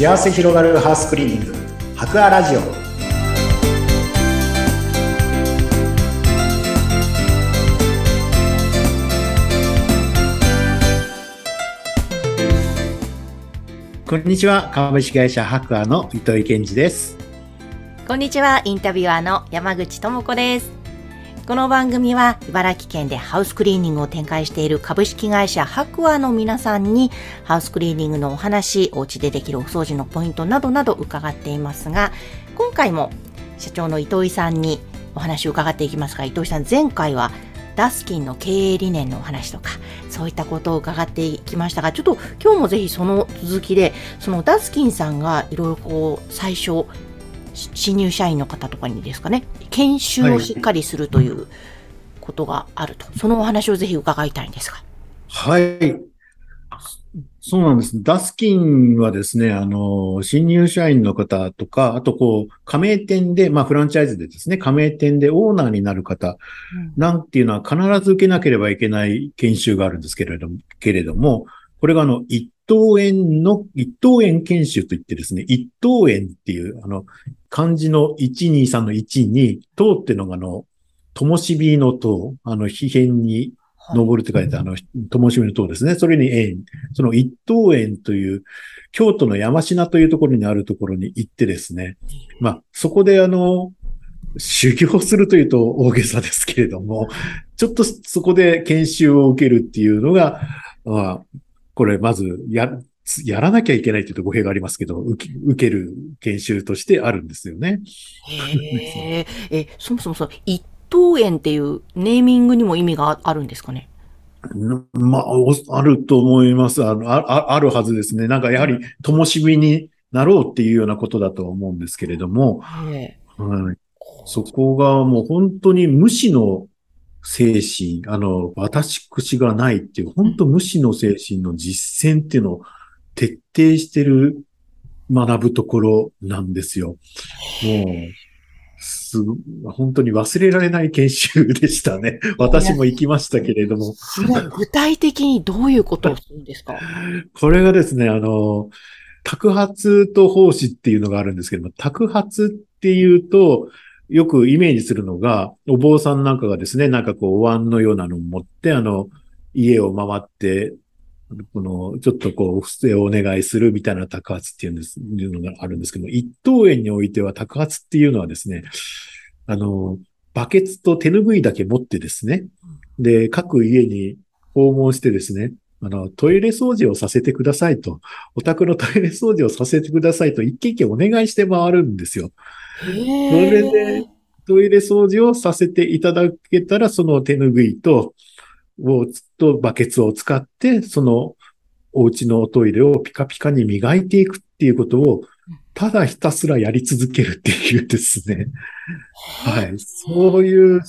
幸せ広がるハウスクリーニング。博アラジオ。こんにちは。株式会社博アの糸井健二です。こんにちは。インタビュアーの山口智子です。この番組は茨城県でハウスクリーニングを展開している株式会社白亜の皆さんにハウスクリーニングのお話、お家でできるお掃除のポイントなどなど伺っていますが、今回も社長の糸井さんにお話を伺っていきますが、糸井さん前回はダスキンの経営理念のお話とか、そういったことを伺っていきましたが、ちょっと今日もぜひその続きで、そのダスキンさんがいろいろこう、最初、新入社員の方とかにですかね、研修をしっかりするということがあると、はい、そのお話をぜひ伺いたいんですが。はい。そうなんです。ダスキンはですね、あの、新入社員の方とか、あとこう、加盟店で、まあフランチャイズでですね、加盟店でオーナーになる方、なんていうのは必ず受けなければいけない研修があるんですけれども、けれども、これがあの、一等円の、一等円研修といってですね、一等円っていう、あの、漢字の123の1に、等っていうのがあの、ともしびの等、あの、皮辺に登るって書いて、あの、ともしびの等ですね。それに円。その一等円という、京都の山科というところにあるところに行ってですね。まあ、そこであの、修行するというと大げさですけれども、ちょっとそこで研修を受けるっていうのが、まあ、これまずや、やらなきゃいけないというと語弊がありますけど、受け受ける研修としてあるんですよね。へえ、そもそもそ一等園っていうネーミングにも意味があるんですかね？まあ、あると思います。あのああるはずですね。なんかやはり、灯火になろうっていうようなことだと思うんですけれども、はい、そこがもう本当に無視の精神、あの、私口がないっていう、本当無視の精神の実践っていうのを徹底してる学ぶところなんですよ。もう、す本当に忘れられない研修でしたね。私も行きましたけれども。具体的にどういうことをするんですか？これがですね、あの、托発と奉仕っていうのがあるんですけども、托発っていうと、よくイメージするのが、お坊さんなんかがですね、なんかこう、お椀のようなのを持って、あの、家を回って、この、ちょっとこう、不正をお願いするみたいな宅発っていうんです、いうのがあるんですけど一等園においては宅発っていうのはですね、あの、バケツと手拭いだけ持ってですね、で、各家に訪問してですね、あの、トイレ掃除をさせてくださいと、お宅のトイレ掃除をさせてくださいと、一軒一軒お願いして回るんですよ。それで、トイレ掃除をさせていただけたら、その手拭いと、を、とバケツを使って、そのお家のおトイレをピカピカに磨いていくっていうことを、ただひたすらやり続けるっていうですね。はい。そういう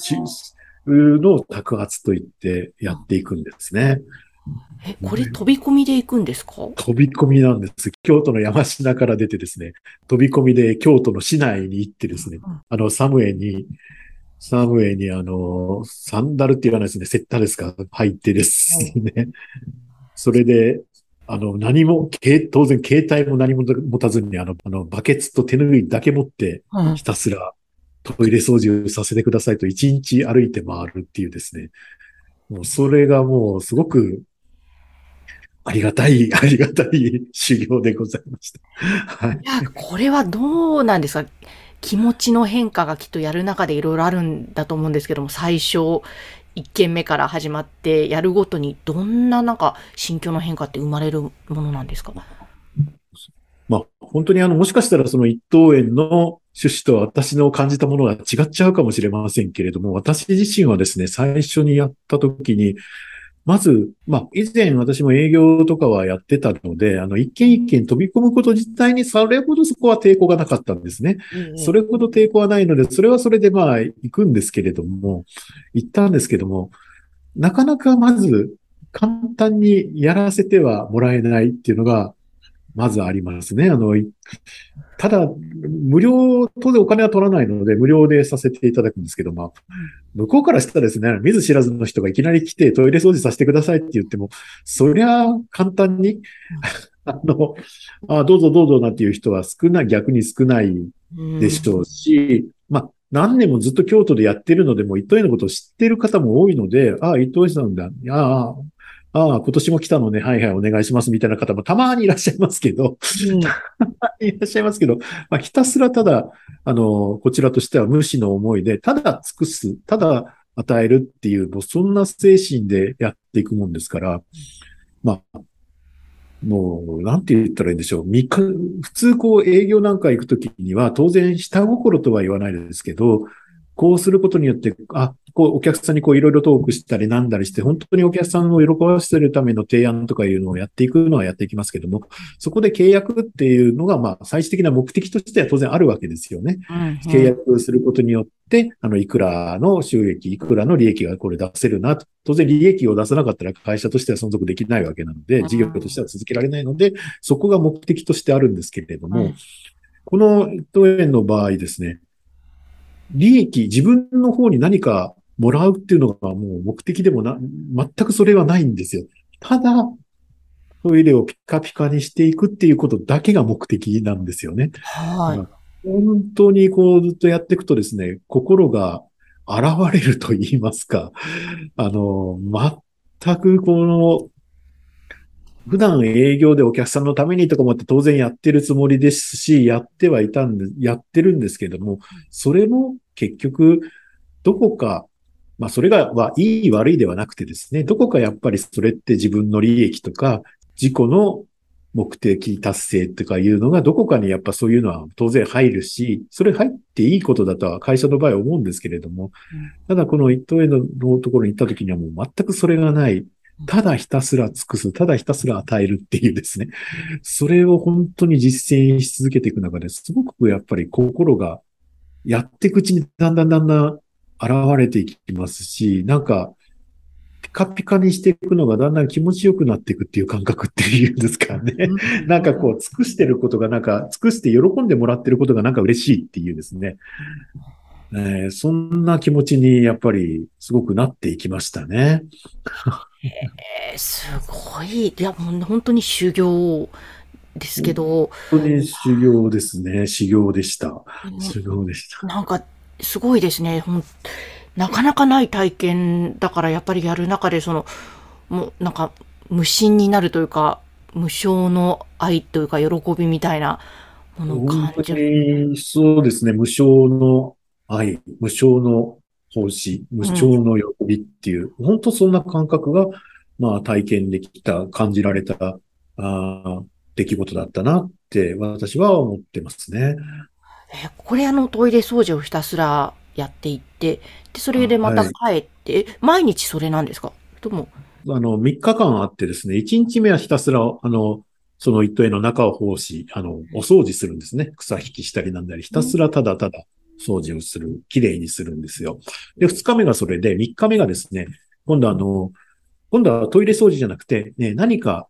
のを宅発と言ってやっていくんですね。え、これ飛び込みで行くんですか？飛び込みなんです。京都の山科から出てですね、飛び込みで京都の市内に行ってですね、あの、サムエに、サムエにあの、サンダルって言わないですね、セッタですか入ってですね。それで、あの、何も、当然携帯も何も持たずに、あの、あの、バケツと手拭いだけ持って、ひたすらトイレ掃除をさせてくださいと一日歩いて回るっていうですね。もうそれがもうすごくありがたい、ありがたい修行でございました。はい。いや、これはどうなんですか？気持ちの変化がきっとやる中でいろいろあるんだと思うんですけども、最初、一件目から始まってやるごとにどんななんか心境の変化って生まれるものなんですか？まあ、本当にあの、もしかしたらその一等園の趣旨と私の感じたものが違っちゃうかもしれませんけれども、私自身はですね、最初にやった時に、まず、まあ、以前私も営業とかはやってたので、あの、一件一件飛び込むこと自体にそれほどそこは抵抗がなかったんですね。うんうん、それほど抵抗はないので、それはそれでまあ、行くんですけれども、行ったんですけども、なかなかまず、簡単にやらせてはもらえないっていうのが、まずありますね。あの、ただ、無料、当然お金は取らないので、無料でさせていただくんですけども、向こうからしたらですね、見ず知らずの人がいきなり来てトイレ掃除させてくださいって言っても、そりゃ簡単に、あの、あどうぞどうぞなんていう人は少ない、逆に少ないでしょうし、まあ、何年もずっと京都でやってるので、もう伊藤園のことを知ってる方も多いので、ああ、伊藤園さんだ。ああ、ああ、今年も来たのね、はいはい、お願いしますみたいな方もたまにいらっしゃいますけど、うん、いらっしゃいますけど、まあ、ひたすらただ、あの、こちらとしては無視の思いで、ただ尽くす、ただ与えるっていう、もうそんな精神でやっていくもんですから、まあ、もう、なんて言ったらいいんでしょう。普通こう営業なんか行くときには、当然下心とは言わないですけど、こうすることによって、あ、こう、お客さんにこういろいろトークしたりなんだりして、本当にお客さんを喜ばせるための提案とかいうのをやっていくのはやっていきますけども、そこで契約っていうのが、まあ、最終的な目的としては当然あるわけですよね。契約することによって、あの、いくらの収益、いくらの利益がこれ出せるなと。当然利益を出さなかったら会社としては存続できないわけなので、事業としては続けられないので、そこが目的としてあるんですけれども、うん、この当園の場合ですね、利益、自分の方に何かもらうっていうのがもう目的でもな、全くそれはないんですよ。ただ、トイレをピカピカにしていくっていうことだけが目的なんですよね。はい。本当にこうずっとやっていくとですね、心が現れると言いますか、あの、全くこの、普段営業でお客さんのためにとか思って当然やってるつもりですし、やってはいたんで、やってるんですけども、それも結局、どこか、まあそれが、いい悪いではなくてですね、どこかやっぱりそれって自分の利益とか、自己の目的達成とかいうのがどこかにやっぱそういうのは当然入るし、それ入っていいことだとは会社の場合は思うんですけれども、ただこの一等へのところに行った時にはもう全くそれがない。ただひたすら尽くす、ただひたすら与えるっていうですね。それを本当に実践し続けていく中ですごくやっぱり心がやっていくうちにだんだんだんだん現れていきますし、なんか、ピカピカにしていくのがだんだん気持ちよくなっていくっていう感覚っていうんですかね。なんかこう、尽くしてることがなんか、尽くして喜んでもらってることがなんか嬉しいっていうですね。えー、そんな気持ちにやっぱりすごくなっていきましたね。えー、すごい。いや、もう本当に修行ですけど。本当に修行ですね。修行でした。修行でした。なんか、すごいですね。ほんなかなかない体験だから、やっぱりやる中で、その、もうなんか、無心になるというか、無償の愛というか、喜びみたいなものを感じる。そうですね。無償の愛、無償の奉仕、無償の喜びっていう、うん、本当そんな感覚が、まあ体験できた、感じられた、あ出来事だったなって私は思ってますね。えこれあのトイレ掃除をひたすらやっていって、で、それでまた帰って、はい、毎日それなんですか？とも。あの、3日間あってですね、1日目はひたすら、あの、その一等絵の中を奉仕、あの、お掃除するんですね。草引きしたりなんだり、ひたすらただただ掃除をする、きれいにするんですよ。で、2日目がそれで、3日目がですね、今度あの、今度はトイレ掃除じゃなくて、ね、何か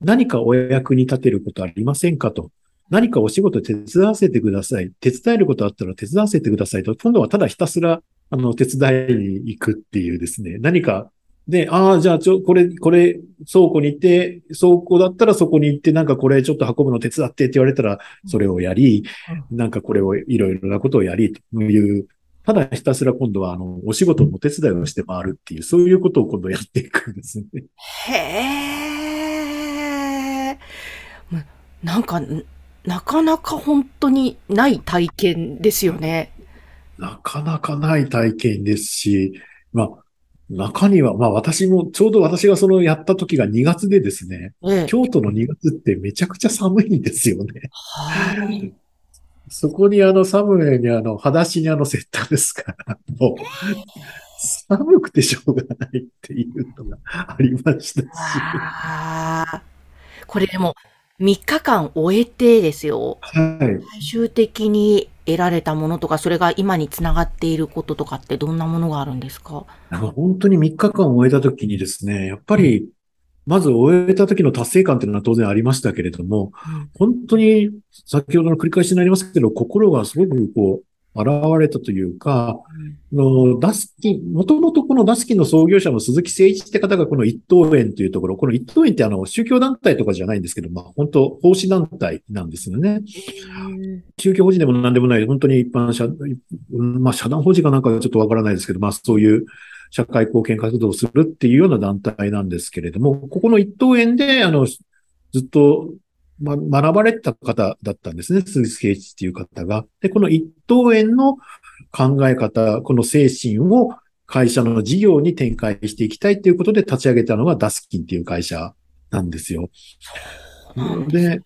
何かお役に立てることありませんかと。何かお仕事手伝わせてください。手伝えることあったら手伝わせてくださいと。今度はただひたすら、あの、手伝いに行くっていうですね。何か、で、ああ、じゃあ、ちょ、これ、これ、倉庫に行って、倉庫だったらそこに行って、なんかこれちょっと運ぶの手伝ってって言われたら、それをやり、なんかこれをいろいろなことをやり、という、ただひたすら今度は、あの、お仕事のお手伝いをして回るっていう、そういうことを今度やっていくんですね。へー。なんか、なかなか本当にない体験ですよね。なかなかない体験ですし、まあ、中には、まあ私も、ちょうど私がそのやった時が2月でですね、ええ、京都の2月ってめちゃくちゃ寒いんですよね。はい。そこにあの寒いにあの、裸足にあのセッターですから、もう、寒くてしょうがないっていうのがありましたし。これでも、3日間終えてですよ。はい。最終的に得られたものとか、それが今につながっていることとかってどんなものがあるんですか？本当に3日間終えた時にですね、やっぱり、まず終えた時の達成感っていうのは当然ありましたけれども、うん、本当に先ほどの繰り返しになりますけど、心がすごくこう、現れたというか、のダスキン、もともとこのダスキンの創業者の鈴木誠一って方がこの一等園というところ、この一等園ってあの宗教団体とかじゃないんですけど、まあ本当奉仕団体なんですよね。宗教法人でも何でもない、本当に一般社、まあ社団法人かなんかちょっとわからないですけど、まあそういう社会貢献活動をするっていうような団体なんですけれども、ここの一等園で、あの、ずっとま、学ばれた方だったんですね。鈴木圭一っていう方が。で、この一等園の考え方、この精神を会社の事業に展開していきたいということで立ち上げたのがダスキンっていう会社なんですよ。で、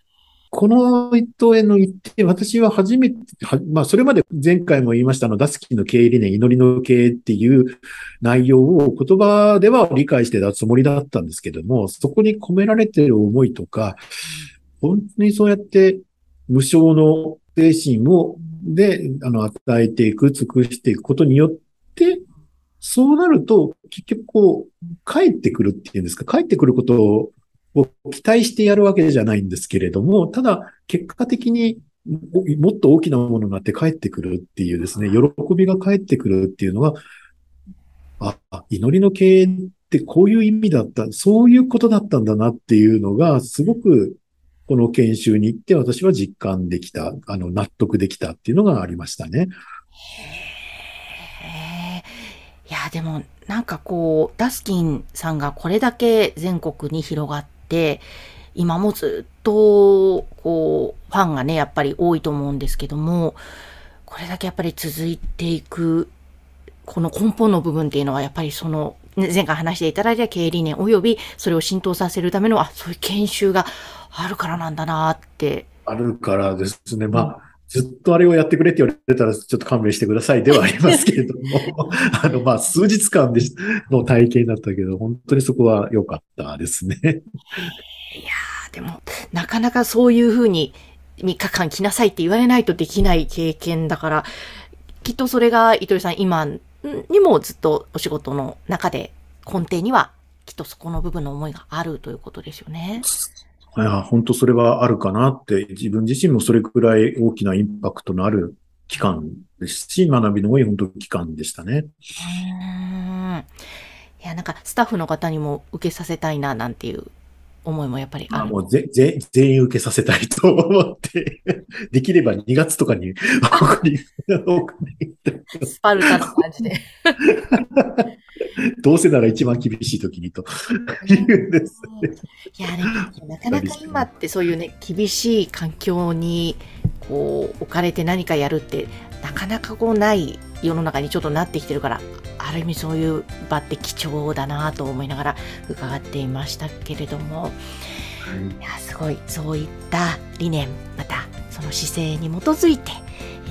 この一等園の一点、私は初めて、まあ、それまで前回も言いましたの、ダスキンの経営理念、祈りの経営っていう内容を言葉では理解してたつもりだったんですけども、そこに込められている思いとか、本当にそうやって無償の精神を、で、あの、与えていく、尽くしていくことによって、そうなると、結局こう、帰ってくるっていうんですか、帰ってくることを期待してやるわけじゃないんですけれども、ただ、結果的にもっと大きなものになって帰ってくるっていうですね、喜びが帰ってくるっていうのが、あ、祈りの経営ってこういう意味だった、そういうことだったんだなっていうのが、すごくこの研修に行って私は実感できた、あの、納得できたっていうのがありましたね。へいや、でも、なんかこう、ダスキンさんがこれだけ全国に広がって、今もずっと、こう、ファンがね、やっぱり多いと思うんですけども、これだけやっぱり続いていく、この根本の部分っていうのは、やっぱりその、前回話していただいた経営理念及びそれを浸透させるための、あ、そういう研修があるからなんだなって。あるからですね。まあ、ずっとあれをやってくれって言われたら、ちょっと勘弁してくださいでは ありますけれども、あの、まあ、数日間での体験だったけど、本当にそこは良かったですね。いやー、でも、なかなかそういうふうに3日間来なさいって言われないとできない経験だから、きっとそれが糸井さん今にもずっとお仕事の中で根底にはきっとそこの部分の思いがあるということですよね。いや、本当それはあるかなって、自分自身もそれくらい大きなインパクトのある期間ですし、学びの多い本当期間でしたね。うんいや、なんかスタッフの方にも受けさせたいな、なんていう思いもやっぱりある。あもうぜぜ全員受けさせたいと思って、できれば2月とかに送り、スパルタな感じで。どうせなら一番厳しい時にというですね。いや、ね、なかなか今ってそういうね、厳しい環境にこう置かれて何かやるって、なかなかこうない世の中にちょっとなってきてるから、ある意味そういう場って貴重だなと思いながら伺っていましたけれども、い。やすごい。そういった理念またその姿勢に基づいて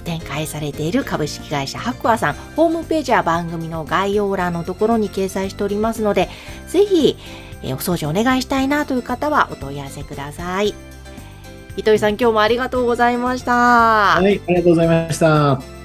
展開されている株式会社ハクアさん。ホームページは番組の概要欄のところに掲載しておりますのでぜひお掃除お願いしたいなという方はお問い合わせください糸井さん今日もありがとうございました。はいありがとうございました。